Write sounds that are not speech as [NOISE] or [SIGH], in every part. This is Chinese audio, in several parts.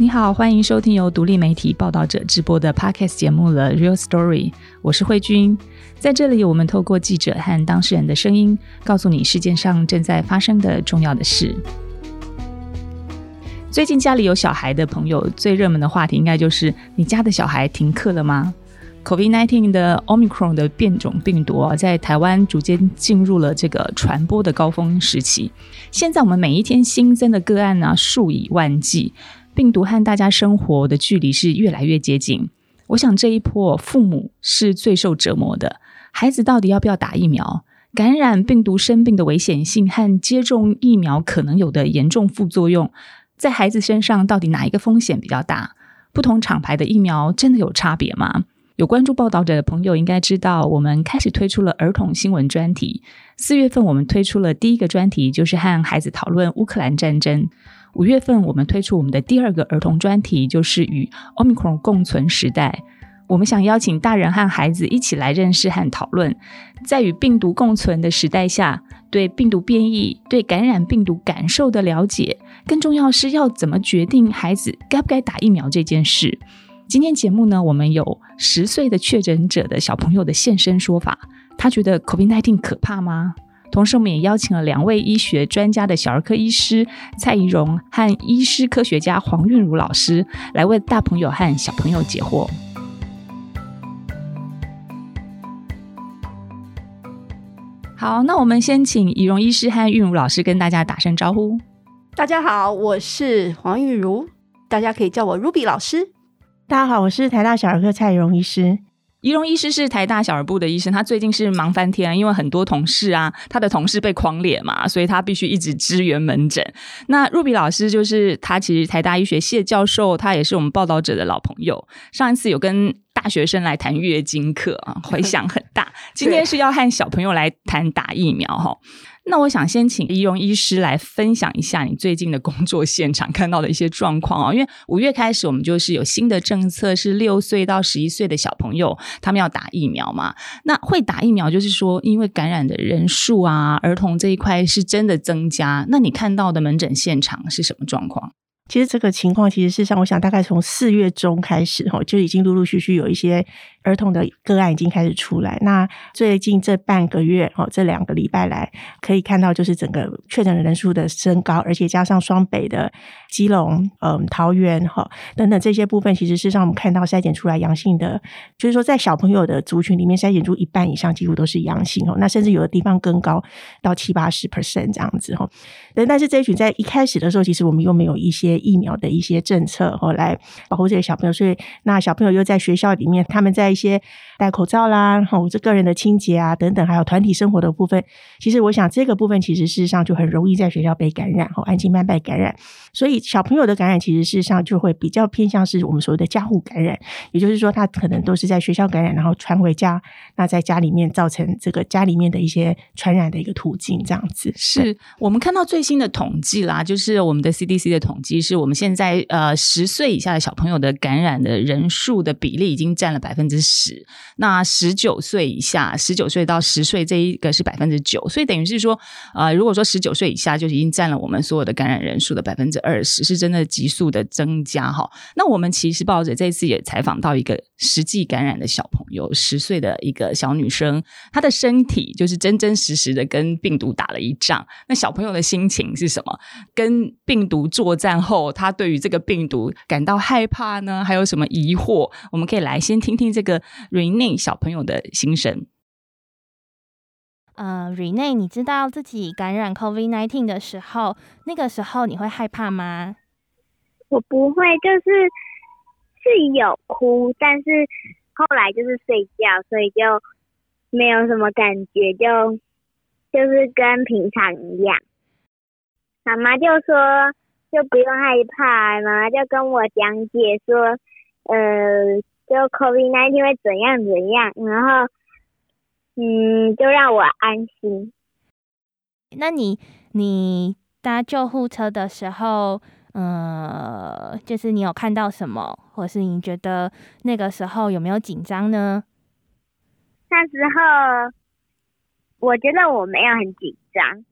你好，欢迎收听由独立媒体报道者直播的 Podcast 节目《The Real Story》，我是慧君。在这里，我们透过记者和当事人的声音，告诉你世界上正在发生的重要的事。最近家里有小孩的朋友，最热门的话题应该就是你家的小孩停课了吗？COVID-19 的 Omicron 的变种病毒啊，在台湾逐渐进入了这个传播的高峰时期。现在我们每一天新增的个案呢，数以万计。病毒和大家生活的距离是越来越接近。我想这一波父母是最受折磨的。孩子到底要不要打疫苗？感染病毒生病的危险性和接种疫苗可能有的严重副作用，在孩子身上到底哪一个风险比较大？不同厂牌的疫苗真的有差别吗？有关注报道者的朋友应该知道，我们开始推出了儿童新闻专题。四月份我们推出了第一个专题，就是和孩子讨论乌克兰战争。五月份，我们推出我们的第二个儿童专题，就是与 Omicron 共存时代。我们想邀请大人和孩子一起来认识和讨论，在与病毒共存的时代下，对病毒变异、对感染病毒感受的了解，更重要是要怎么决定孩子该不该打疫苗这件事。今天节目呢，我们有十岁的确诊者的小朋友的现身说法，他觉得 COVID-19 可怕吗？同时，我们也邀请了两位医学专家的小儿科医师蔡怡蓉和医师科学家黄韵如老师，来为大朋友和小朋友解惑。好，那我们先请怡蓉医师和韵如老师跟大家打声招呼。大家好，我是黄韵如，大家可以叫我 Ruby 老师。大家好，我是台大小儿科蔡怡蓉医师。仪容医师是台大小儿部的医生，他最近是忙翻天，因为很多同事啊，他的同事被框脸嘛，所以他必须一直支援门诊。那 Ruby 老师就是他，其实台大医学系的教授，他也是我们报道者的老朋友。上一次有跟大学生来谈月经课啊，回响很大。[LAUGHS] 今天是要和小朋友来谈打疫苗哈。那我想先请医容医师来分享一下你最近的工作现场看到的一些状况啊，因为五月开始我们就是有新的政策，是六岁到十一岁的小朋友他们要打疫苗嘛。那会打疫苗就是说，因为感染的人数啊，儿童这一块是真的增加。那你看到的门诊现场是什么状况？其实这个情况，其实事实上，我想大概从四月中开始哈，就已经陆陆续续有一些。儿童的个案已经开始出来。那最近这半个月，哦，这两个礼拜来，可以看到就是整个确诊的人数的升高，而且加上双北的基隆、嗯桃园哈等等这些部分，其实事实上我们看到筛检出来阳性的，就是说在小朋友的族群里面筛检出一半以上，几乎都是阳性哦。那甚至有的地方更高到七八十 percent 这样子哈。但但是这一群在一开始的时候，其实我们又没有一些疫苗的一些政策哦来保护这些小朋友，所以那小朋友又在学校里面，他们在些戴口罩啦，吼，这个人的清洁啊等等，还有团体生活的部分，其实我想这个部分其实事实上就很容易在学校被感染，吼，安静慢被感染。所以小朋友的感染其实事实上就会比较偏向是我们所谓的家户感染，也就是说他可能都是在学校感染，然后传回家，那在家里面造成这个家里面的一些传染的一个途径，这样子。是我们看到最新的统计啦，就是我们的 CDC 的统计，是我们现在呃十岁以下的小朋友的感染的人数的比例已经占了百分之十，那十九岁以下，十九岁到十岁这一个是百分之九，所以等于是说，呃，如果说十九岁以下就已经占了我们所有的感染人数的百分之。二十是真的急速的增加哈，那我们其实抱着这次也采访到一个实际感染的小朋友，十岁的一个小女生，她的身体就是真真实实的跟病毒打了一仗。那小朋友的心情是什么？跟病毒作战后，他对于这个病毒感到害怕呢？还有什么疑惑？我们可以来先听听这个 Rene 小朋友的心声。呃，Rene，你知道自己感染 COVID-19 的时候，那个时候你会害怕吗？我不会，就是是有哭，但是后来就是睡觉，所以就没有什么感觉，就就是跟平常一样。妈妈就说就不用害怕，妈妈就跟我讲解说，呃，就 COVID-19 会怎样怎样，然后。嗯，就让我安心。那你你搭救护车的时候，呃，就是你有看到什么，或是你觉得那个时候有没有紧张呢？那时候我觉得我没有很紧张，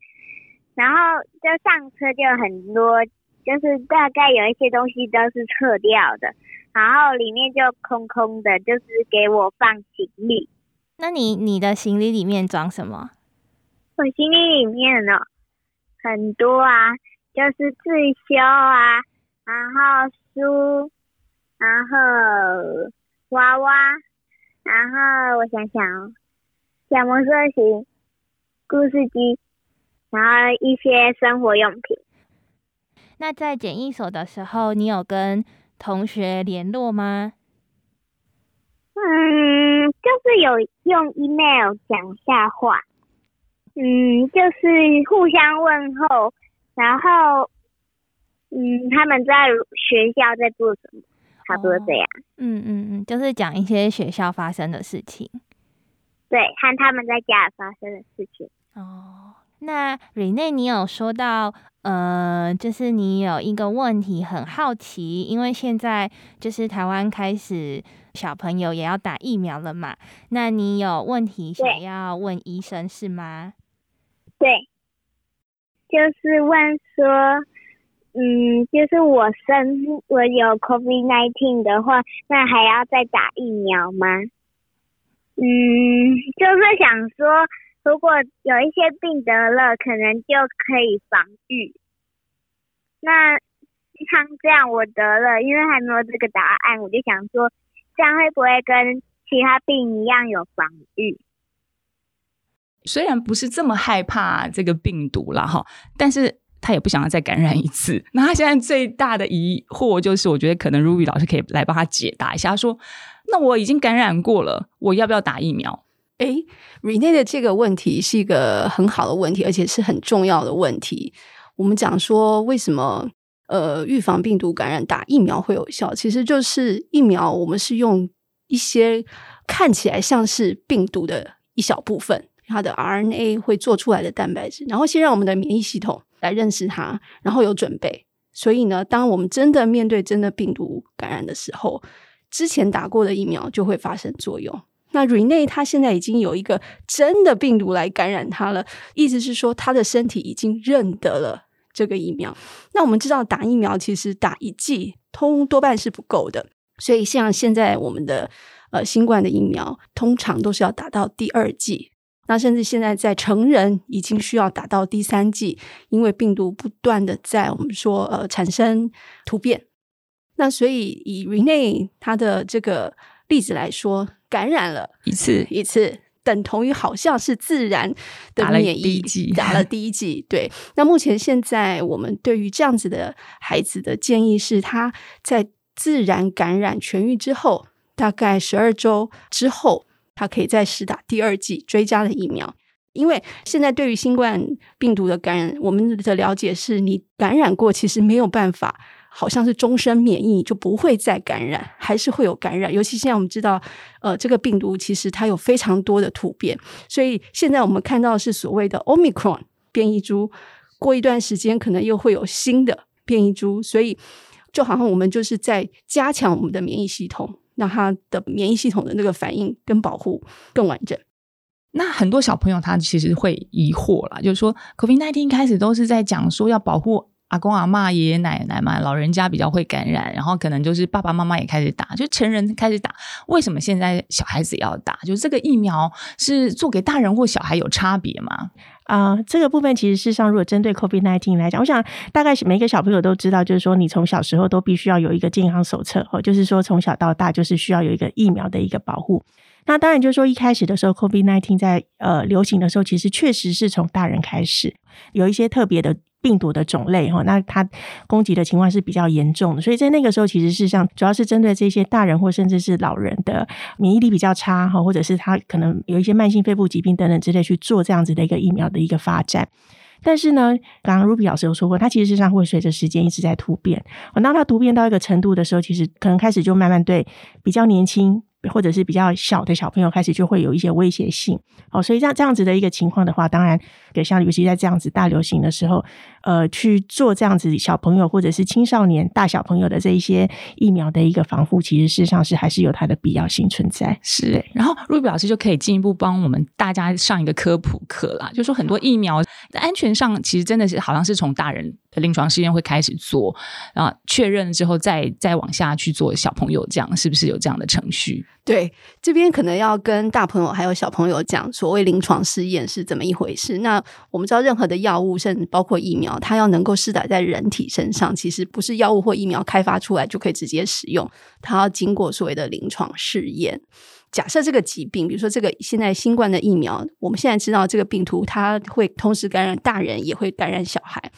然后就上车就很多就是大概有一些东西都是撤掉的，然后里面就空空的，就是给我放行李。那你你的行李里面装什么？我行李里面呢很多啊，就是自修啊，然后书，然后娃娃，然后我想想哦，小魔术型故事机，然后一些生活用品。那在检疫所的时候，你有跟同学联络吗？嗯，就是有用 email 讲下话，嗯，就是互相问候，然后，嗯，他们在学校在做什么，差不多这样。嗯嗯嗯，就是讲一些学校发生的事情。对，和他们在家发生的事情。哦，那 Rene，你有说到，呃，就是你有一个问题很好奇，因为现在就是台湾开始小朋友也要打疫苗了嘛，那你有问题想要问医生是吗？对，就是问说，嗯，就是我生我有 COVID nineteen 的话，那还要再打疫苗吗？嗯，就是想说，如果有一些病得了，可能就可以防御。那像这样我得了，因为还没有这个答案，我就想说，这样会不会跟其他病一样有防御？虽然不是这么害怕这个病毒了哈，但是他也不想要再感染一次。[LAUGHS] 那他现在最大的疑惑就是，我觉得可能 Ruby 老师可以来帮他解答一下，说：那我已经感染过了，我要不要打疫苗？诶 r e n e 的这个问题是一个很好的问题，而且是很重要的问题。我们讲说，为什么呃预防病毒感染打疫苗会有效？其实就是疫苗，我们是用一些看起来像是病毒的一小部分，它的 RNA 会做出来的蛋白质，然后先让我们的免疫系统来认识它，然后有准备。所以呢，当我们真的面对真的病毒感染的时候，之前打过的疫苗就会发生作用。那 Rene 他现在已经有一个真的病毒来感染他了，意思是说他的身体已经认得了这个疫苗。那我们知道打疫苗其实打一剂通多半是不够的，所以像现在我们的呃新冠的疫苗通常都是要打到第二剂，那甚至现在在成人已经需要打到第三剂，因为病毒不断的在我们说呃产生突变。那所以以 Rene 他的这个例子来说。感染了一次，一次等同于好像是自然的免疫，打了第一剂。对，那目前现在我们对于这样子的孩子的建议是，他在自然感染痊愈之后，大概十二周之后，他可以再施打第二剂追加的疫苗。因为现在对于新冠病毒的感染，我们的了解是你感染过，其实没有办法。好像是终身免疫就不会再感染，还是会有感染。尤其现在我们知道，呃，这个病毒其实它有非常多的突变，所以现在我们看到是所谓的 Omicron 变异株，过一段时间可能又会有新的变异株，所以就好像我们就是在加强我们的免疫系统，让它的免疫系统的那个反应跟保护更完整。那很多小朋友他其实会疑惑啦，就是说 COVID nineteen 开始都是在讲说要保护。阿公阿妈、爷爷奶奶嘛，老人家比较会感染，然后可能就是爸爸妈妈也开始打，就成人开始打。为什么现在小孩子要打？就是这个疫苗是做给大人或小孩有差别吗？啊，这个部分其实事实上，如果针对 COVID nineteen 来讲，我想大概是每个小朋友都知道，就是说你从小时候都必须要有一个健康手册，或就是说从小到大就是需要有一个疫苗的一个保护。那当然就是说一开始的时候，COVID nineteen 在呃流行的时候，其实确实是从大人开始有一些特别的。病毒的种类哈，那它攻击的情况是比较严重的，所以在那个时候，其实是像主要是针对这些大人或甚至是老人的免疫力比较差哈，或者是他可能有一些慢性肺部疾病等等之类去做这样子的一个疫苗的一个发展。但是呢，刚刚 Ruby 老师有说过，它其实上会随着时间一直在突变。那它突变到一个程度的时候，其实可能开始就慢慢对比较年轻。或者是比较小的小朋友开始就会有一些威胁性。哦，所以像这样子的一个情况的话，当然，给像尤其在这样子大流行的时候，呃，去做这样子小朋友或者是青少年、大小朋友的这一些疫苗的一个防护，其实事实上是还是有它的必要性存在。是，然后 Ruby 老师就可以进一步帮我们大家上一个科普课啦，就说很多疫苗在安全上其实真的是好像是从大人的临床试验会开始做，啊，确认之后再再往下去做小朋友，这样是不是有这样的程序？对，这边可能要跟大朋友还有小朋友讲，所谓临床试验是怎么一回事。那我们知道，任何的药物，甚至包括疫苗，它要能够施打在人体身上，其实不是药物或疫苗开发出来就可以直接使用，它要经过所谓的临床试验。假设这个疾病，比如说这个现在新冠的疫苗，我们现在知道这个病毒它会同时感染大人，也会感染小孩。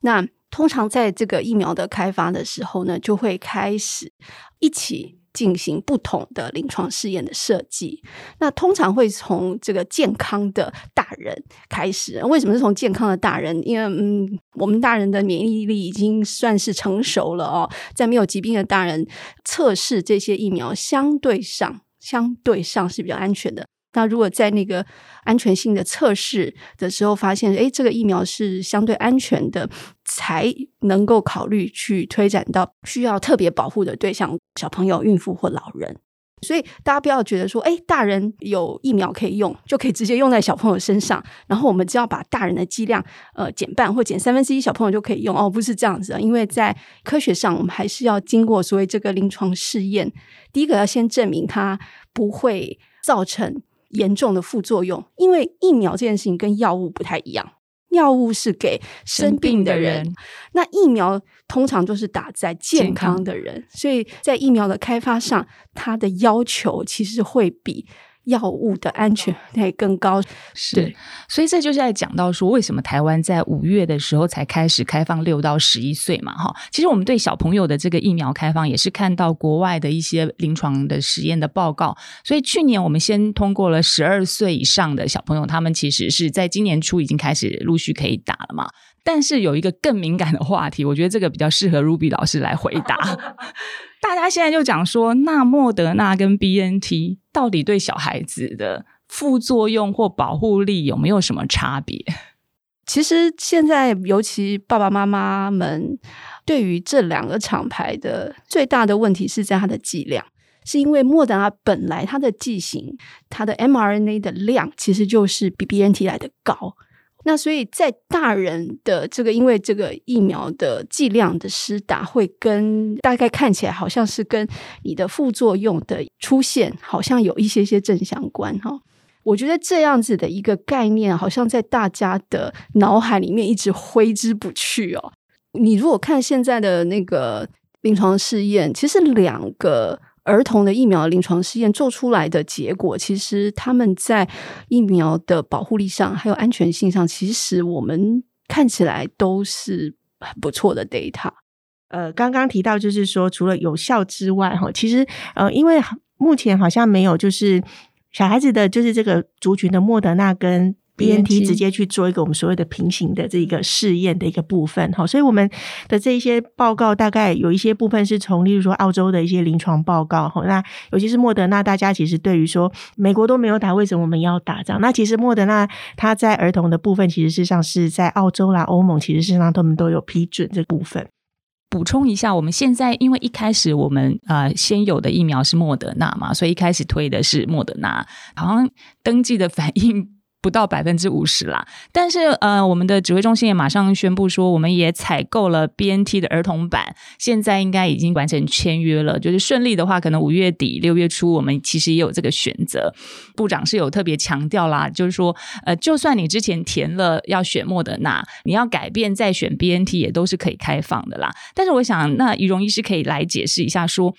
那通常在这个疫苗的开发的时候呢，就会开始一起。进行不同的临床试验的设计，那通常会从这个健康的大人开始。为什么是从健康的大人？因为嗯，我们大人的免疫力已经算是成熟了哦，在没有疾病的大人测试这些疫苗，相对上相对上是比较安全的。那如果在那个安全性的测试的时候发现，哎，这个疫苗是相对安全的，才能够考虑去推展到需要特别保护的对象，小朋友、孕妇或老人。所以大家不要觉得说，哎，大人有疫苗可以用，就可以直接用在小朋友身上，然后我们只要把大人的剂量呃减半或减三分之一，小朋友就可以用。哦，不是这样子，因为在科学上，我们还是要经过所谓这个临床试验。第一个要先证明它不会造成。严重的副作用，因为疫苗这件事情跟药物不太一样，药物是给生病的人，那疫苗通常都是打在健康的人，所以在疫苗的开发上，它的要求其实会比。药物的安全会更高，是，所以这就是在讲到说，为什么台湾在五月的时候才开始开放六到十一岁嘛？哈，其实我们对小朋友的这个疫苗开放，也是看到国外的一些临床的实验的报告。所以去年我们先通过了十二岁以上的小朋友，他们其实是在今年初已经开始陆续可以打了嘛。但是有一个更敏感的话题，我觉得这个比较适合 Ruby 老师来回答。[LAUGHS] 大家现在就讲说，那莫德纳跟 BNT 到底对小孩子的副作用或保护力有没有什么差别？其实现在，尤其爸爸妈妈们对于这两个厂牌的最大的问题是在它的剂量，是因为莫德纳本来它的剂型、它的 mRNA 的量其实就是比 BNT 来的高。那所以在大人的这个，因为这个疫苗的剂量的施打，会跟大概看起来好像是跟你的副作用的出现，好像有一些些正相关哈。我觉得这样子的一个概念，好像在大家的脑海里面一直挥之不去哦。你如果看现在的那个临床试验，其实两个。儿童的疫苗临床试验做出来的结果，其实他们在疫苗的保护力上，还有安全性上，其实我们看起来都是很不错的 data。呃，刚刚提到就是说，除了有效之外，哈，其实呃，因为目前好像没有就是小孩子的，就是这个族群的莫德纳跟。B N T 直接去做一个我们所谓的平行的这一个试验的一个部分哈，所以我们的这一些报告大概有一些部分是从，例如说澳洲的一些临床报告哈，那尤其是莫德纳，大家其实对于说美国都没有打，为什么我们要打这样？那其实莫德纳它在儿童的部分，其实事实上是在澳洲啦、欧盟，其实事实上他们都有批准这部分。补充一下，我们现在因为一开始我们呃先有的疫苗是莫德纳嘛，所以一开始推的是莫德纳，好像登记的反应。不到百分之五十啦，但是呃，我们的指挥中心也马上宣布说，我们也采购了 BNT 的儿童版，现在应该已经完成签约了。就是顺利的话，可能五月底六月初，我们其实也有这个选择。部长是有特别强调啦，就是说，呃，就算你之前填了要选莫德纳，你要改变再选 BNT 也都是可以开放的啦。但是我想，那仪容医师可以来解释一下，说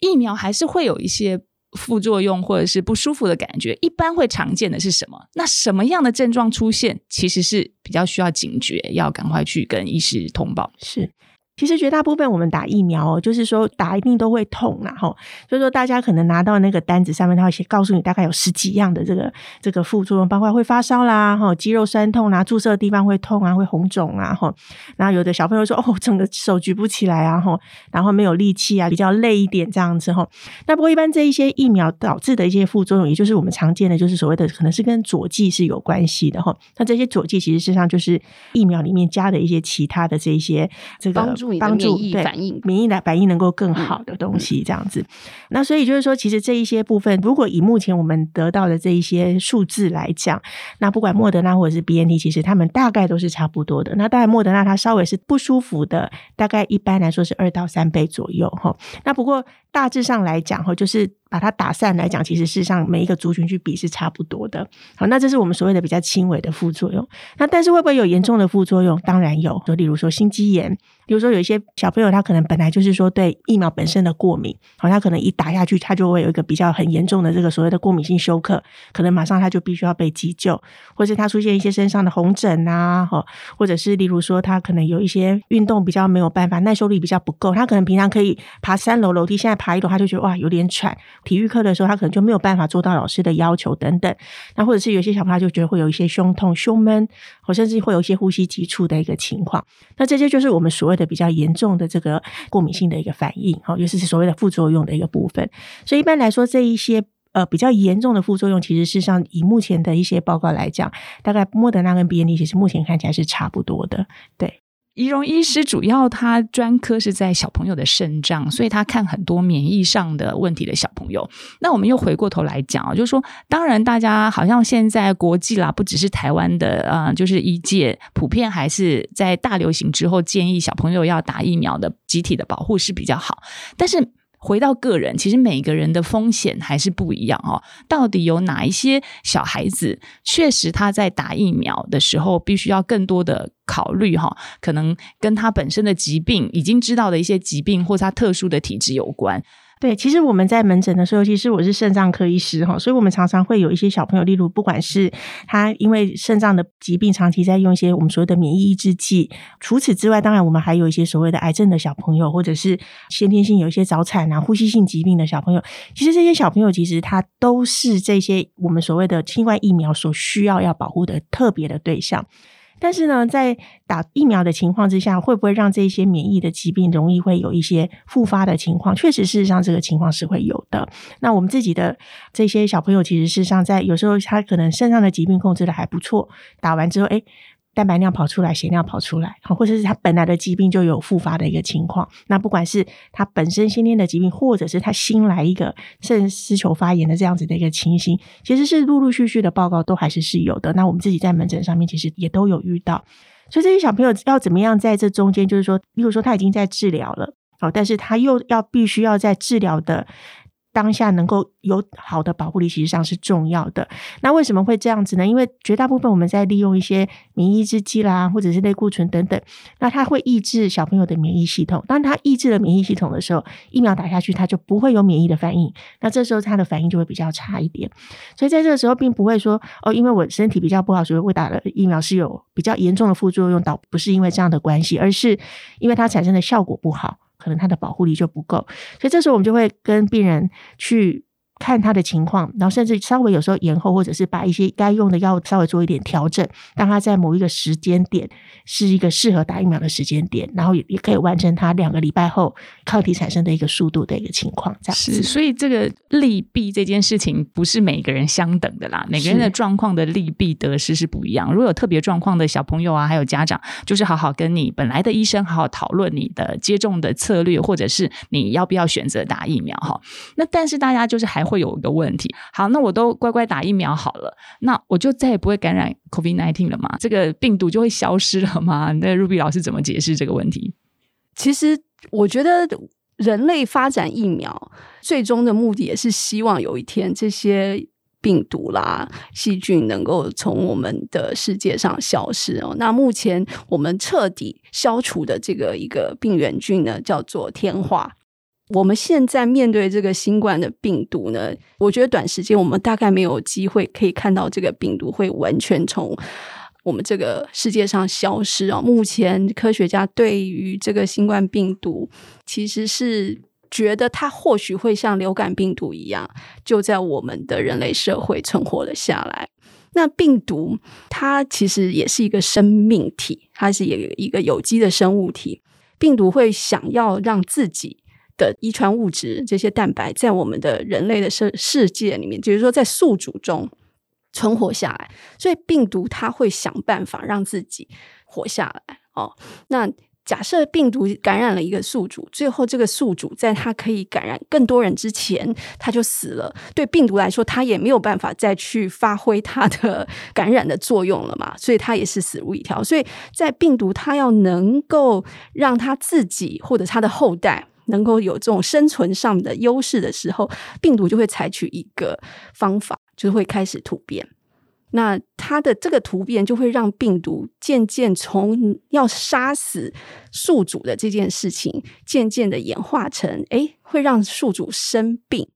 疫苗还是会有一些。副作用或者是不舒服的感觉，一般会常见的是什么？那什么样的症状出现，其实是比较需要警觉，要赶快去跟医师通报。是，其实绝大部分我们打疫苗哦，就是说打一定都会痛啊，吼，所以说大家可能拿到那个单子上面，他会写告诉你大概有十几样的这个这个副作用，包括会发烧啦，哈，肌肉酸痛啊，注射的地方会痛啊，会红肿啊，哈，然后有的小朋友说哦，整个手举不起来啊，哈，然后没有力气啊，比较累一点这样子哈。那不过一般这一些疫苗导致的一些副作用，也就是我们常见的，就是所谓的可能是跟佐剂是有关系的哈。那这些佐剂其实实上就是疫苗里面加的一些其他的这一些这个帮助助你的免疫反应，免疫的反应能够更好的东西，这样子。那所以就是说，其实这一些部分，如果以目前我们得到的这一些数字来讲，那不管莫德纳或者是 B N T，其实他们大概都是差不多的。那当然，莫德纳它稍微是不舒服的，大概一般来说是二到三倍左右哈。那不过大致上来讲哈，就是。把它打散来讲，其实事实上每一个族群去比是差不多的。好，那这是我们所谓的比较轻微的副作用。那但是会不会有严重的副作用？当然有，就例如说心肌炎。比如说有一些小朋友，他可能本来就是说对疫苗本身的过敏，好，他可能一打下去，他就会有一个比较很严重的这个所谓的过敏性休克，可能马上他就必须要被急救，或是他出现一些身上的红疹啊，哈，或者是例如说他可能有一些运动比较没有办法，耐受力比较不够，他可能平常可以爬三楼楼梯，现在爬一楼他就觉得哇有点喘，体育课的时候他可能就没有办法做到老师的要求等等，那或者是有些小朋友就觉得会有一些胸痛、胸闷，或甚至会有一些呼吸急促的一个情况，那这些就是我们所谓的比较严重的这个过敏性的一个反应，好，尤其是所谓的副作用的一个部分。所以一般来说，这一些呃比较严重的副作用，其实事实上以目前的一些报告来讲，大概莫德纳跟 B N T 其实目前看起来是差不多的，对。仪容医师主要他专科是在小朋友的肾脏，所以他看很多免疫上的问题的小朋友。那我们又回过头来讲啊，就是说，当然大家好像现在国际啦，不只是台湾的啊，就是医界普遍还是在大流行之后建议小朋友要打疫苗的集体的保护是比较好，但是。回到个人，其实每个人的风险还是不一样哦。到底有哪一些小孩子，确实他在打疫苗的时候，必须要更多的考虑哈，可能跟他本身的疾病已经知道的一些疾病，或者他特殊的体质有关。对，其实我们在门诊的时候，其实我是肾脏科医师哈，所以我们常常会有一些小朋友，例如不管是他因为肾脏的疾病，长期在用一些我们所谓的免疫抑制剂。除此之外，当然我们还有一些所谓的癌症的小朋友，或者是先天性有一些早产啊、呼吸性疾病的小朋友。其实这些小朋友，其实他都是这些我们所谓的新冠疫苗所需要要保护的特别的对象。但是呢，在打疫苗的情况之下，会不会让这些免疫的疾病容易会有一些复发的情况？确实，事实上这个情况是会有的。那我们自己的这些小朋友，其实事实上在有时候他可能身上的疾病控制的还不错，打完之后，哎。蛋白尿跑出来，血尿跑出来，或者是他本来的疾病就有复发的一个情况。那不管是他本身先天的疾病，或者是他新来一个肾丝球发炎的这样子的一个情形，其实是陆陆续续的报告都还是是有的。那我们自己在门诊上面其实也都有遇到。所以这些小朋友要怎么样在这中间，就是说，例如说他已经在治疗了，好，但是他又要必须要在治疗的。当下能够有好的保护力，其实上是重要的。那为什么会这样子呢？因为绝大部分我们在利用一些免疫制剂啦，或者是类固醇等等，那它会抑制小朋友的免疫系统。当它抑制了免疫系统的时候，疫苗打下去，它就不会有免疫的反应。那这时候它的反应就会比较差一点。所以在这个时候，并不会说哦，因为我身体比较不好，所以我打了疫苗是有比较严重的副作用，倒不是因为这样的关系，而是因为它产生的效果不好。可能他的保护力就不够，所以这时候我们就会跟病人去。看他的情况，然后甚至稍微有时候延后，或者是把一些该用的药稍微做一点调整，让他在某一个时间点是一个适合打疫苗的时间点，然后也也可以完成他两个礼拜后抗体产生的一个速度的一个情况。这样是，所以这个利弊这件事情不是每个人相等的啦，每个人的状况的利弊得失是不一样。如果有特别状况的小朋友啊，还有家长，就是好好跟你本来的医生好好讨论你的接种的策略，或者是你要不要选择打疫苗哈。那但是大家就是还。会有一个问题，好，那我都乖乖打疫苗好了，那我就再也不会感染 COVID nineteen 了吗？这个病毒就会消失了吗？[LAUGHS] 那 Ruby 老师怎么解释这个问题？其实我觉得人类发展疫苗最终的目的也是希望有一天这些病毒啦、细菌能够从我们的世界上消失哦。那目前我们彻底消除的这个一个病原菌呢，叫做天花。我们现在面对这个新冠的病毒呢，我觉得短时间我们大概没有机会可以看到这个病毒会完全从我们这个世界上消失哦。目前科学家对于这个新冠病毒，其实是觉得它或许会像流感病毒一样，就在我们的人类社会存活了下来。那病毒它其实也是一个生命体，它是一个一个有机的生物体。病毒会想要让自己的遗传物质这些蛋白在我们的人类的世世界里面，就是说在宿主中存活下来，所以病毒它会想办法让自己活下来。哦，那。假设病毒感染了一个宿主，最后这个宿主在它可以感染更多人之前，它就死了。对病毒来说，它也没有办法再去发挥它的感染的作用了嘛，所以它也是死路一条。所以在病毒它要能够让它自己或者它的后代能够有这种生存上的优势的时候，病毒就会采取一个方法，就是会开始突变。那它的这个突变就会让病毒渐渐从要杀死宿主的这件事情，渐渐的演化成，哎，会让宿主生病，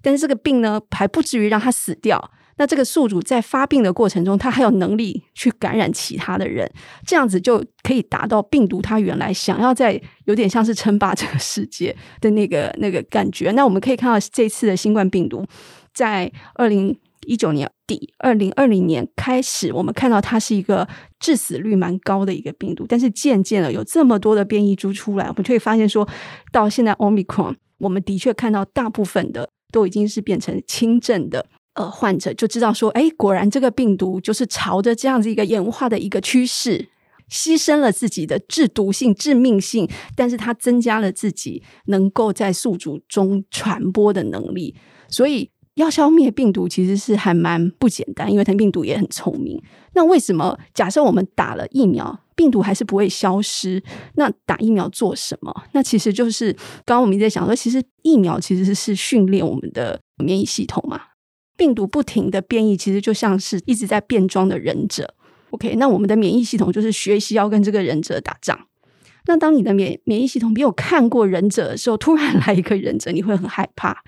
但是这个病呢还不至于让他死掉。那这个宿主在发病的过程中，他还有能力去感染其他的人，这样子就可以达到病毒它原来想要在有点像是称霸这个世界的那个那个感觉。那我们可以看到这次的新冠病毒在二零。一九年底，二零二零年开始，我们看到它是一个致死率蛮高的一个病毒，但是渐渐的有这么多的变异株出来，我们就会发现说，到现在 Omicron，我们的确看到大部分的都已经是变成轻症的呃患者，就知道说，哎，果然这个病毒就是朝着这样子一个演化的一个趋势，牺牲了自己的致毒性、致命性，但是它增加了自己能够在宿主中传播的能力，所以。要消灭病毒其实是还蛮不简单，因为它病毒也很聪明。那为什么假设我们打了疫苗，病毒还是不会消失？那打疫苗做什么？那其实就是刚刚我们一直在想说，其实疫苗其实是训练我们的免疫系统嘛。病毒不停的变异，其实就像是一直在变装的忍者。OK，那我们的免疫系统就是学习要跟这个忍者打仗。那当你的免免疫系统没有看过忍者的时候，突然来一个忍者，你会很害怕。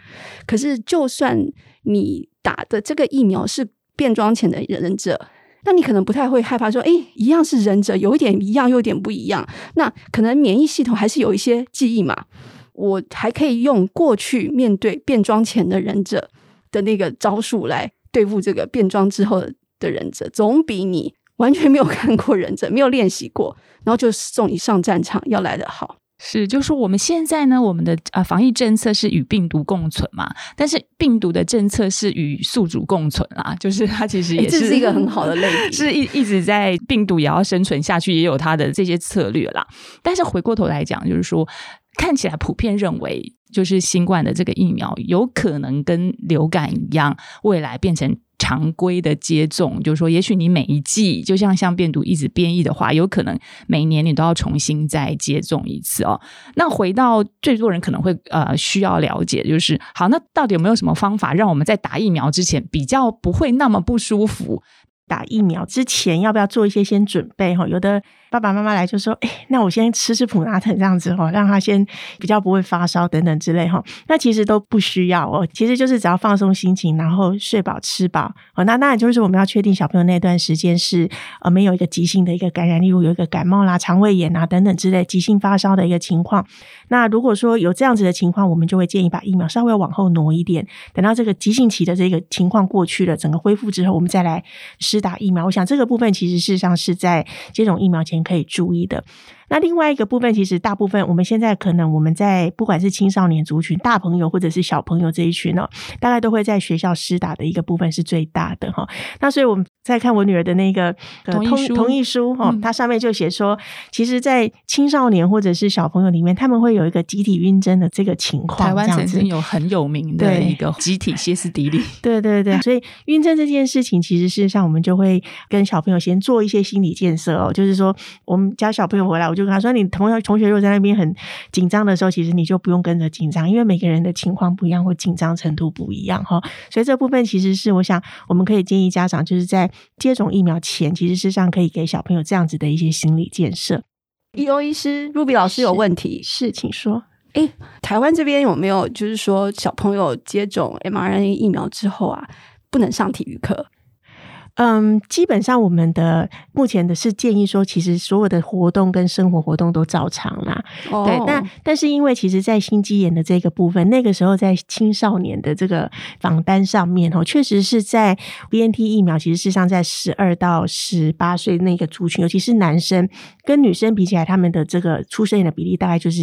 可是，就算你打的这个疫苗是变装前的忍者，那你可能不太会害怕。说，哎，一样是忍者，有一点一样，又有点不一样。那可能免疫系统还是有一些记忆嘛。我还可以用过去面对变装前的忍者的那个招数来对付这个变装之后的忍者，总比你。完全没有看过忍者，没有练习过，然后就送你上战场要来的好。是，就是我们现在呢，我们的啊防疫政策是与病毒共存嘛，但是病毒的政策是与宿主共存啊，就是它其实也是一个很好的类 [LAUGHS] 比，是一一直在病毒也要生存下去，也有它的这些策略啦。但是回过头来讲，就是说看起来普遍认为，就是新冠的这个疫苗有可能跟流感一样，未来变成。常规的接种，就是说，也许你每一季，就像像病毒一直变异的话，有可能每年你都要重新再接种一次哦。那回到最多人可能会呃需要了解，就是好，那到底有没有什么方法让我们在打疫苗之前比较不会那么不舒服？打疫苗之前要不要做一些先准备？哈，有的。爸爸妈妈来就说：“哎，那我先吃吃普拿疼这样子哈，让他先比较不会发烧等等之类哈。那其实都不需要哦，其实就是只要放松心情，然后睡饱吃饱哦。那当然就是我们要确定小朋友那段时间是呃没有一个急性的一个感染，例如有一个感冒啦、肠胃炎啊等等之类急性发烧的一个情况。那如果说有这样子的情况，我们就会建议把疫苗稍微往后挪一点，等到这个急性期的这个情况过去了，整个恢复之后，我们再来施打疫苗。我想这个部分其实事实上是在接种疫苗前。可以注意的。那另外一个部分，其实大部分我们现在可能我们在不管是青少年族群、大朋友或者是小朋友这一群呢，大概都会在学校施打的一个部分是最大的哈。那所以我们在看我女儿的那个同同意书哈，它上面就写说，其实，在青少年或者是小朋友里面，他们会有一个集体晕针的这个情况。台湾曾经有很有名的一个集体歇斯底里。[LAUGHS] 对对对，所以晕针这件事情，其实事实上我们就会跟小朋友先做一些心理建设哦，就是说我们家小朋友回来，我就跟他说：“你同学同学如果在那边很紧张的时候，其实你就不用跟着紧张，因为每个人的情况不一样，或紧张程度不一样哈。所以这部分其实是我想，我们可以建议家长就是在接种疫苗前，其实事实上可以给小朋友这样子的一些心理建设。E O 医师 Ruby 老师有问题，是，请说。哎，台湾这边有没有就是说小朋友接种 mRNA 疫苗之后啊，不能上体育课？嗯，基本上我们的目前的是建议说，其实所有的活动跟生活活动都照常啦。哦对，那但是因为其实，在心肌炎的这个部分，那个时候在青少年的这个访单上面哦，确实是在 BNT 疫苗，其实事实上在十二到十八岁那个族群，尤其是男生跟女生比起来，他们的这个出生的比例大概就是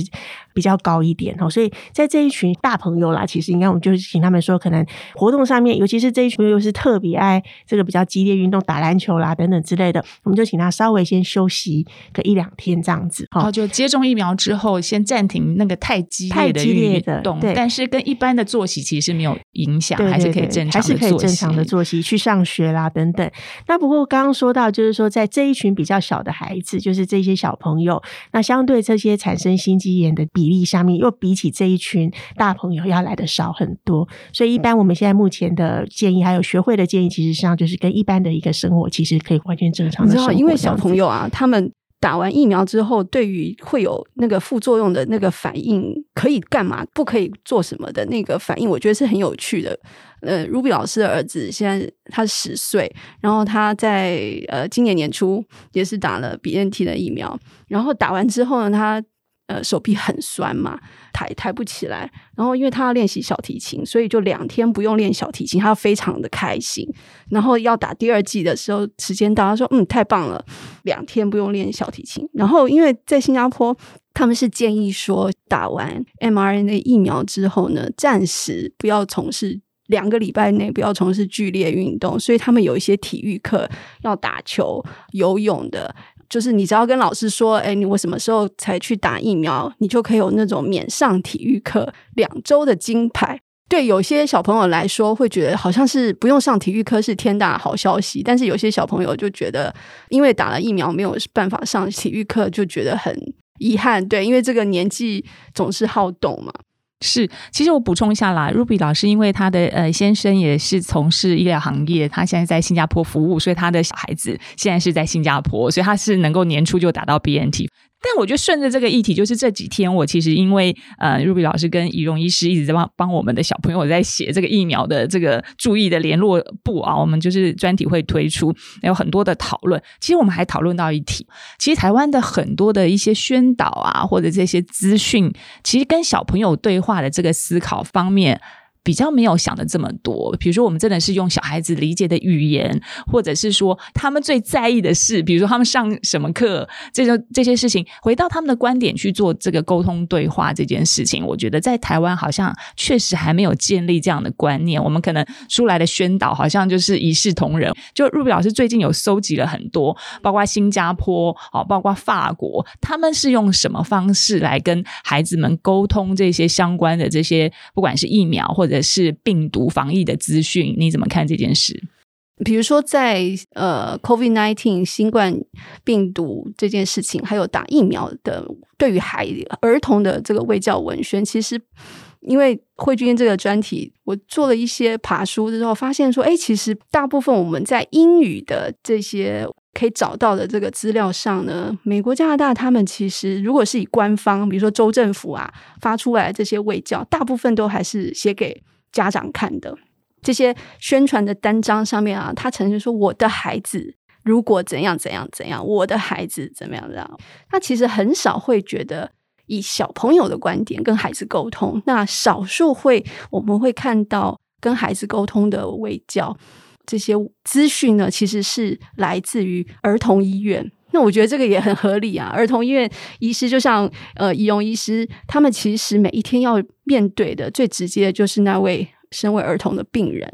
比较高一点哦。所以在这一群大朋友啦，其实应该我们就是请他们说，可能活动上面，尤其是这一群又是特别爱这个比较激烈运动，打篮球啦等等之类的，我们就请他稍微先休息个一两天这样子哈。然后就接种疫苗之后，先暂停那个太激烈的运动，的对但是跟一般的作息其实是没有影响，对还是可以正常的还是可以正常的作息。作息去上学啦等等。那不过刚刚说到，就是说在这一群比较小的孩子，就是这些小朋友，那相对这些产生心肌炎的比例上面，又比起这一群大朋友要来的少很多。所以一般我们现在目前的建议，还有学会的建议，其实上就是跟一般的一个生活，其实可以完全正常你知道，的生活。因为小朋友啊，他们打完疫苗之后，对于会有那个副作用的那个反应，可以干嘛，不可以做什么的那个反应，我觉得是很有趣的。呃，Ruby 老师的儿子现在他十岁，然后他在呃今年年初也是打了 BNT 的疫苗，然后打完之后呢，他呃手臂很酸嘛，抬抬不起来，然后因为他要练习小提琴，所以就两天不用练小提琴，他非常的开心。然后要打第二季的时候，时间到，他说：“嗯，太棒了，两天不用练小提琴。”然后因为在新加坡，他们是建议说，打完 mRNA 疫苗之后呢，暂时不要从事。两个礼拜内不要从事剧烈运动，所以他们有一些体育课要打球、游泳的，就是你只要跟老师说，哎，你我什么时候才去打疫苗，你就可以有那种免上体育课两周的金牌。对有些小朋友来说，会觉得好像是不用上体育课是天大好消息，但是有些小朋友就觉得，因为打了疫苗没有办法上体育课，就觉得很遗憾。对，因为这个年纪总是好动嘛。是，其实我补充一下啦，Ruby 老师因为她的呃先生也是从事医疗行业，他现在在新加坡服务，所以他的小孩子现在是在新加坡，所以他是能够年初就打到 BNT。但我觉得顺着这个议题，就是这几天我其实因为呃，Ruby 老师跟仪容医师一直在帮帮我们的小朋友在写这个疫苗的这个注意的联络簿啊，我们就是专题会推出，有很多的讨论。其实我们还讨论到一题，其实台湾的很多的一些宣导啊，或者这些资讯，其实跟小朋友对话的这个思考方面。比较没有想的这么多，比如说我们真的是用小孩子理解的语言，或者是说他们最在意的事，比如说他们上什么课，这种这些事情，回到他们的观点去做这个沟通对话这件事情，我觉得在台湾好像确实还没有建立这样的观念。我们可能出来的宣导好像就是一视同仁。就 Ruby 老师最近有搜集了很多，包括新加坡哦，包括法国，他们是用什么方式来跟孩子们沟通这些相关的这些，不管是疫苗或者是病毒防疫的资讯，你怎么看这件事？比如说在呃，COVID nineteen 新冠病毒这件事情，还有打疫苗的，对于孩儿童的这个卫教文宣，其实因为慧君这个专题，我做了一些爬书之后，发现说，哎，其实大部分我们在英语的这些可以找到的这个资料上呢，美国、加拿大他们其实如果是以官方，比如说州政府啊发出来这些卫教，大部分都还是写给家长看的。这些宣传的单张上面啊，他曾经说我的孩子如果怎样怎样怎样，我的孩子怎么样怎样，他其实很少会觉得以小朋友的观点跟孩子沟通。那少数会我们会看到跟孩子沟通的卫教这些资讯呢，其实是来自于儿童医院。那我觉得这个也很合理啊。[LAUGHS] 儿童医院医师就像呃医容医师，他们其实每一天要面对的最直接的就是那位。身为儿童的病人，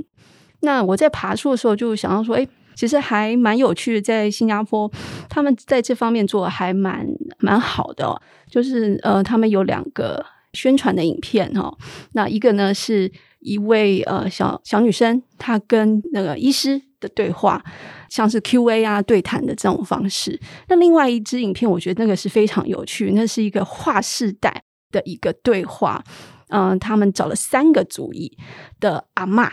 那我在爬树的时候就想到说，哎，其实还蛮有趣的。在新加坡，他们在这方面做的还蛮蛮好的，就是呃，他们有两个宣传的影片哈。那一个呢是一位呃小小女生，她跟那个医师的对话，像是 Q&A 啊对谈的这种方式。那另外一支影片，我觉得那个是非常有趣，那是一个跨世代的一个对话。嗯，他们找了三个族裔的阿妈，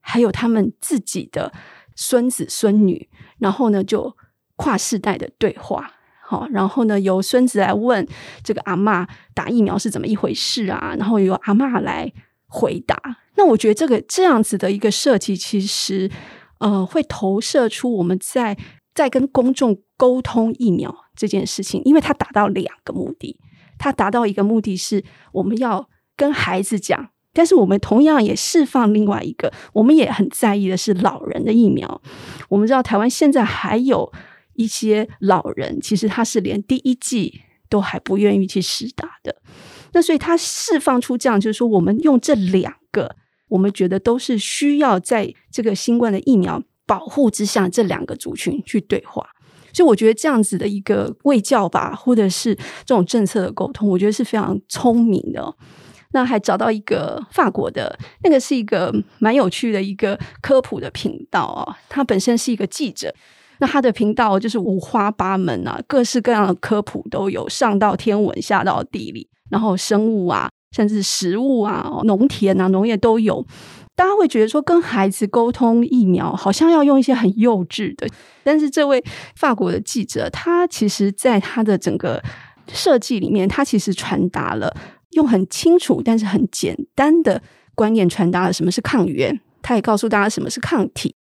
还有他们自己的孙子孙女，然后呢就跨世代的对话。好，然后呢由孙子来问这个阿妈打疫苗是怎么一回事啊，然后由阿妈来回答。那我觉得这个这样子的一个设计，其实呃，会投射出我们在在跟公众沟通疫苗这件事情，因为它达到两个目的，它达到一个目的是我们要跟孩子讲，但是我们同样也释放另外一个，我们也很在意的是老人的疫苗。我们知道台湾现在还有一些老人，其实他是连第一剂都还不愿意去施打的。那所以他释放出这样，就是说我们用这两个，我们觉得都是需要在这个新冠的疫苗保护之下，这两个族群去对话。所以我觉得这样子的一个卫教吧，或者是这种政策的沟通，我觉得是非常聪明的。那还找到一个法国的，那个是一个蛮有趣的一个科普的频道哦。他本身是一个记者，那他的频道就是五花八门啊，各式各样的科普都有，上到天文，下到地理，然后生物啊，甚至食物啊、农田啊、农业都有。大家会觉得说，跟孩子沟通疫苗好像要用一些很幼稚的，但是这位法国的记者，他其实在他的整个设计里面，他其实传达了。用很清楚但是很简单的观念传达了什么是抗原，他也告诉大家什么是抗体。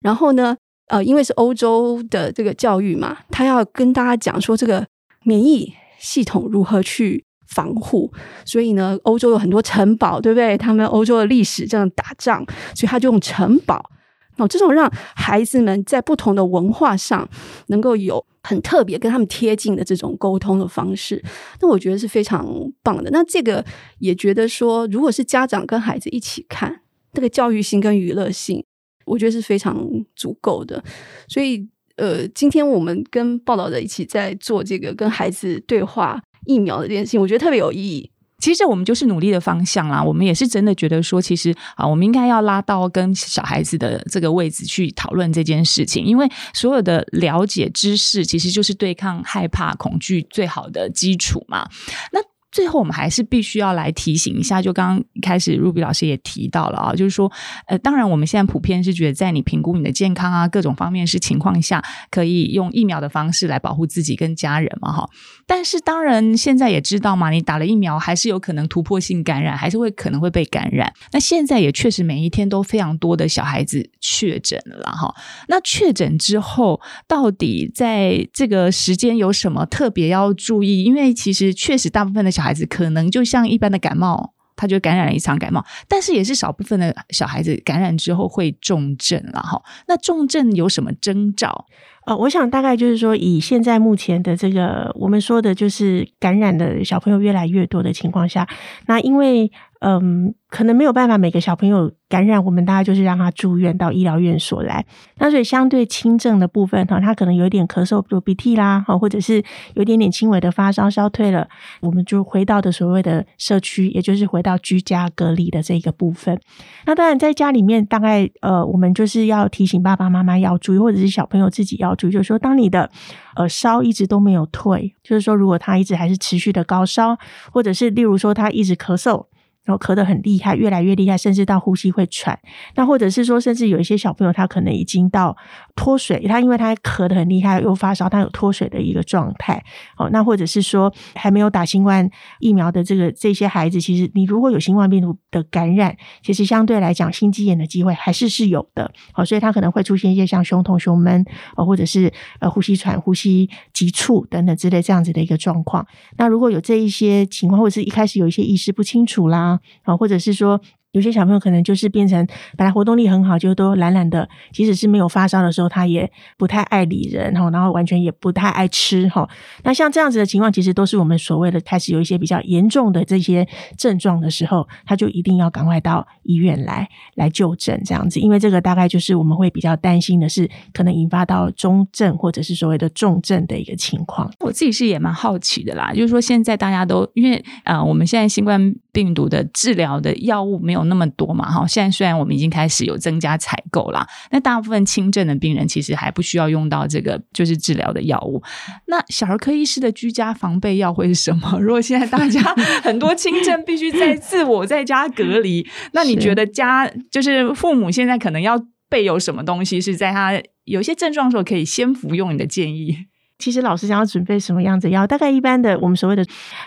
然后呢，呃，因为是欧洲的这个教育嘛，他要跟大家讲说这个免疫系统如何去防护。所以呢，欧洲有很多城堡，对不对？他们欧洲的历史这样打仗，所以他就用城堡。哦，这种让孩子们在不同的文化上能够有很特别、跟他们贴近的这种沟通的方式，那我觉得是非常棒的。那这个也觉得说，如果是家长跟孩子一起看，这个教育性跟娱乐性，我觉得是非常足够的。所以，呃，今天我们跟报道者一起在做这个跟孩子对话疫苗的这件事情，我觉得特别有意义。其实我们就是努力的方向啦。我们也是真的觉得说，其实啊，我们应该要拉到跟小孩子的这个位置去讨论这件事情，因为所有的了解知识，其实就是对抗害怕、恐惧最好的基础嘛。那。最后，我们还是必须要来提醒一下，就刚刚开始，Ruby 老师也提到了啊，就是说，呃，当然我们现在普遍是觉得，在你评估你的健康啊各种方面是情况下，可以用疫苗的方式来保护自己跟家人嘛，哈。但是当然现在也知道嘛，你打了疫苗还是有可能突破性感染，还是会可能会被感染。那现在也确实每一天都非常多的小孩子确诊了哈。那确诊之后，到底在这个时间有什么特别要注意？因为其实确实大部分的。小孩子可能就像一般的感冒，他就感染了一场感冒，但是也是少部分的小孩子感染之后会重症了哈。那重症有什么征兆？呃，我想大概就是说，以现在目前的这个我们说的，就是感染的小朋友越来越多的情况下，那因为。嗯，可能没有办法每个小朋友感染，我们大概就是让他住院到医疗院所来。那所以相对轻症的部分哈，他可能有一点咳嗽、流鼻涕啦，哈，或者是有点点轻微的发烧，消退了，我们就回到的所谓的社区，也就是回到居家隔离的这个部分。那当然在家里面，大概呃，我们就是要提醒爸爸妈妈要注意，或者是小朋友自己要主，就是说，当你的呃烧一直都没有退，就是说，如果他一直还是持续的高烧，或者是例如说他一直咳嗽。然后咳得很厉害，越来越厉害，甚至到呼吸会喘。那或者是说，甚至有一些小朋友，他可能已经到脱水，他因为他咳得很厉害，又发烧，他有脱水的一个状态。哦，那或者是说，还没有打新冠疫苗的这个这些孩子，其实你如果有新冠病毒的感染，其实相对来讲，心肌炎的机会还是是有的。好，所以他可能会出现一些像胸痛、胸闷，哦，或者是呃呼吸喘、呼吸急促等等之类这样子的一个状况。那如果有这一些情况，或者是一开始有一些意识不清楚啦。啊，或者是说。有些小朋友可能就是变成本来活动力很好，就都懒懒的，即使是没有发烧的时候，他也不太爱理人哈，然后完全也不太爱吃哈。那像这样子的情况，其实都是我们所谓的开始有一些比较严重的这些症状的时候，他就一定要赶快到医院来来就诊这样子，因为这个大概就是我们会比较担心的是，可能引发到中症或者是所谓的重症的一个情况。我自己是也蛮好奇的啦，就是说现在大家都因为啊，我们现在新冠病毒的治疗的药物没有。那么多嘛？哈，现在虽然我们已经开始有增加采购啦，那大部分轻症的病人其实还不需要用到这个就是治疗的药物。那小儿科医师的居家防备药会是什么？[LAUGHS] 如果现在大家很多轻症必须在自我在家隔离，[LAUGHS] 那你觉得家就是父母现在可能要备有什么东西？是在他有些症状的时候可以先服用？你的建议？其实老师想要准备什么样子药？大概一般的我们所谓的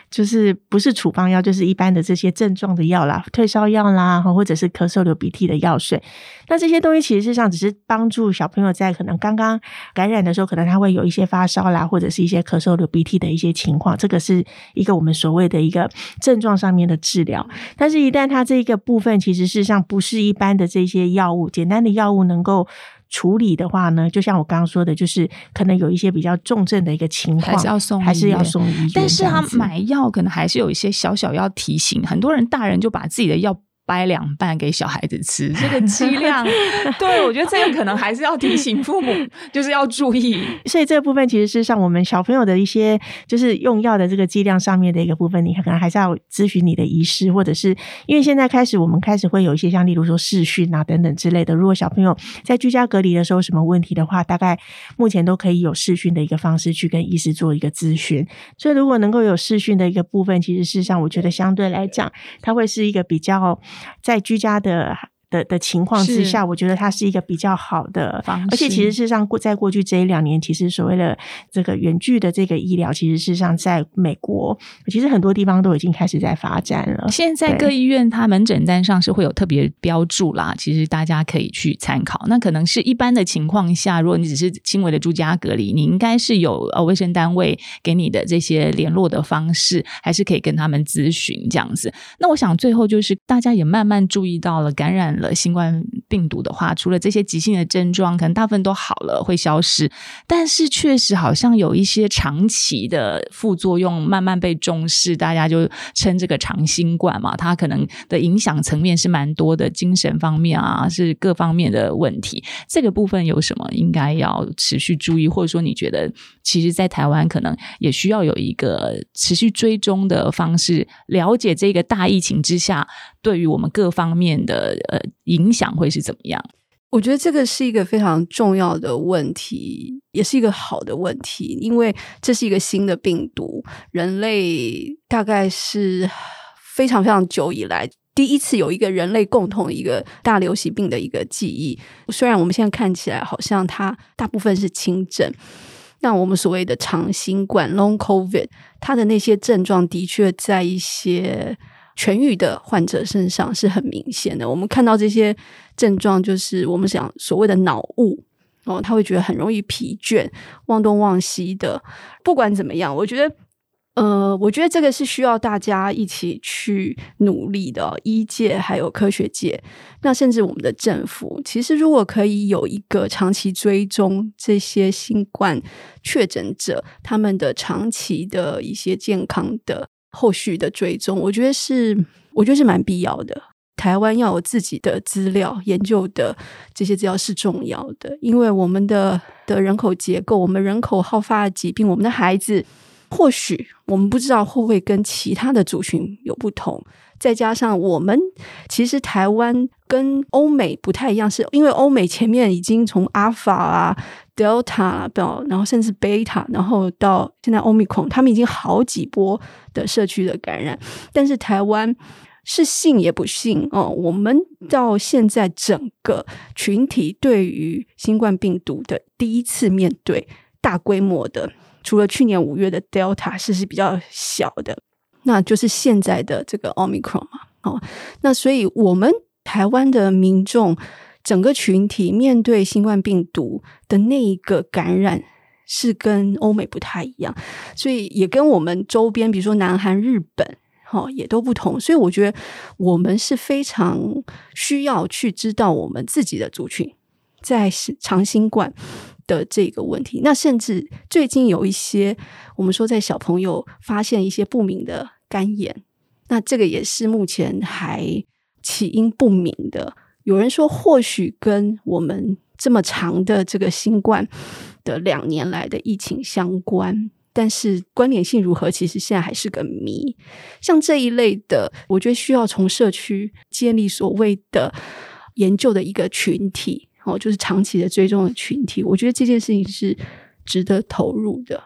就是不是处方药，就是一般的这些症状的药啦，退烧药啦，或者是咳嗽流鼻涕的药水。那这些东西其实事实上只是帮助小朋友在可能刚刚感染的时候，可能他会有一些发烧啦，或者是一些咳嗽流鼻涕的一些情况。这个是一个我们所谓的一个症状上面的治疗。但是，一旦它这个部分其实事实上不是一般的这些药物，简单的药物能够。处理的话呢，就像我刚刚说的，就是可能有一些比较重症的一个情况，还是要送，还是要送医院。但是他买药可能还是有一些小小要提醒，很多人大人就把自己的药。掰两半给小孩子吃，[LAUGHS] 这个剂量，[LAUGHS] 对我觉得这个可能还是要提醒父母，[LAUGHS] 就是要注意。所以这个部分其实是像我们小朋友的一些，就是用药的这个剂量上面的一个部分，你可能还是要咨询你的医师，或者是因为现在开始我们开始会有一些像例如说视讯啊等等之类的。如果小朋友在居家隔离的时候什么问题的话，大概目前都可以有视讯的一个方式去跟医师做一个咨询。所以如果能够有视讯的一个部分，其实事实上我觉得相对来讲，它会是一个比较。在居家的。的的情况之下，我觉得它是一个比较好的方式。而且，其实事实上，过在过去这一两年，其实所谓的这个远距的这个医疗，其实事实上在美国，其实很多地方都已经开始在发展了。现在各医院它门诊单上是会有特别标注啦，其实大家可以去参考。那可能是一般的情况下，如果你只是轻微的住家隔离，你应该是有呃卫生单位给你的这些联络的方式，还是可以跟他们咨询这样子。那我想最后就是大家也慢慢注意到了感染。了新冠病毒的话，除了这些急性的症状，可能大部分都好了，会消失。但是确实好像有一些长期的副作用慢慢被重视，大家就称这个长新冠嘛。它可能的影响层面是蛮多的，精神方面啊，是各方面的问题。这个部分有什么应该要持续注意，或者说你觉得，其实，在台湾可能也需要有一个持续追踪的方式，了解这个大疫情之下。对于我们各方面的呃影响会是怎么样？我觉得这个是一个非常重要的问题，也是一个好的问题，因为这是一个新的病毒，人类大概是非常非常久以来第一次有一个人类共同一个大流行病的一个记忆。虽然我们现在看起来好像它大部分是轻症，那我们所谓的长新冠 （long COVID） 它的那些症状的确在一些。痊愈的患者身上是很明显的。我们看到这些症状，就是我们讲所谓的脑雾哦，他会觉得很容易疲倦、忘东忘西的。不管怎么样，我觉得，呃，我觉得这个是需要大家一起去努力的，医界还有科学界，那甚至我们的政府，其实如果可以有一个长期追踪这些新冠确诊者他们的长期的一些健康的。后续的追踪，我觉得是，我觉得是蛮必要的。台湾要有自己的资料研究的这些资料是重要的，因为我们的的人口结构，我们人口好发的疾病，我们的孩子，或许我们不知道会不会跟其他的族群有不同。再加上我们其实台湾跟欧美不太一样，是因为欧美前面已经从阿尔法啊。Delta 到，然后甚至 Beta，然后到现在 Omicron，他们已经好几波的社区的感染。但是台湾是信也不信哦，我们到现在整个群体对于新冠病毒的第一次面对大规模的，除了去年五月的 Delta 是是比较小的，那就是现在的这个 Omicron 嘛。哦，那所以我们台湾的民众。整个群体面对新冠病毒的那一个感染是跟欧美不太一样，所以也跟我们周边，比如说南韩、日本，哈，也都不同。所以我觉得我们是非常需要去知道我们自己的族群在长新冠的这个问题。那甚至最近有一些我们说在小朋友发现一些不明的肝炎，那这个也是目前还起因不明的。有人说，或许跟我们这么长的这个新冠的两年来的疫情相关，但是关联性如何，其实现在还是个谜。像这一类的，我觉得需要从社区建立所谓的研究的一个群体，哦，就是长期的追踪的群体。我觉得这件事情是值得投入的。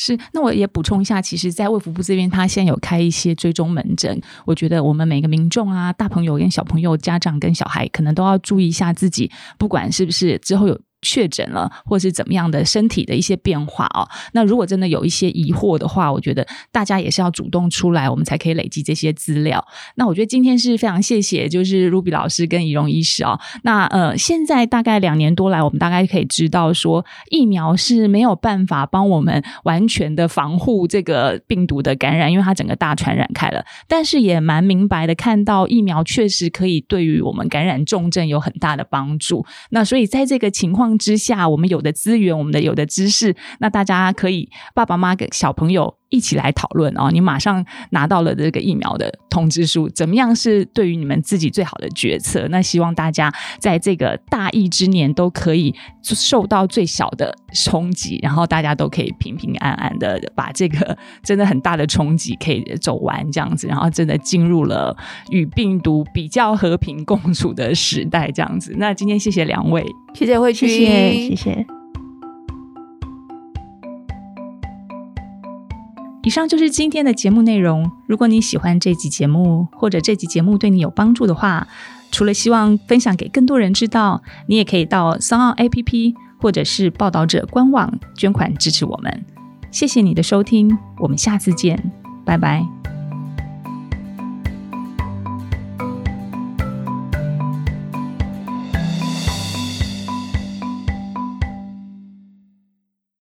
是，那我也补充一下，其实，在卫福部这边，他现在有开一些追踪门诊。我觉得我们每个民众啊，大朋友跟小朋友、家长跟小孩，可能都要注意一下自己，不管是不是之后有确诊了，或是怎么样的身体的一些变化哦。那如果真的有一些疑惑的话，我觉得大家也是要主动出来，我们才可以累积这些资料。那我觉得今天是非常谢谢，就是 Ruby 老师跟仪容医师哦。那呃，现在大概两年多来，我们大概可以知道说，疫苗是没有办法帮我们完全的防护这个病毒的感染，因为它整个大传染开了。但是也蛮明白的，看到疫苗确实可以对于我们感染重症有很大的帮助。那所以在这个情况之下，我们有的资源，我们的有的知识，那大家可以爸爸妈妈跟小朋友一起来讨论哦。你马上拿到了这个疫苗的通知书，怎么样是对于你们自己最好的决策？那希望大家在这个大疫之年都可以受到最小的冲击，然后大家都可以平平安安的把这个真的很大的冲击可以走完，这样子，然后真的进入了与病毒比较和平共处的时代，这样子。那今天谢谢两位。谢谢慧君，谢谢谢谢。以上就是今天的节目内容。如果你喜欢这集节目，或者这集节目对你有帮助的话，除了希望分享给更多人知道，你也可以到三奥 APP 或者是报道者官网捐款支持我们。谢谢你的收听，我们下次见，拜拜。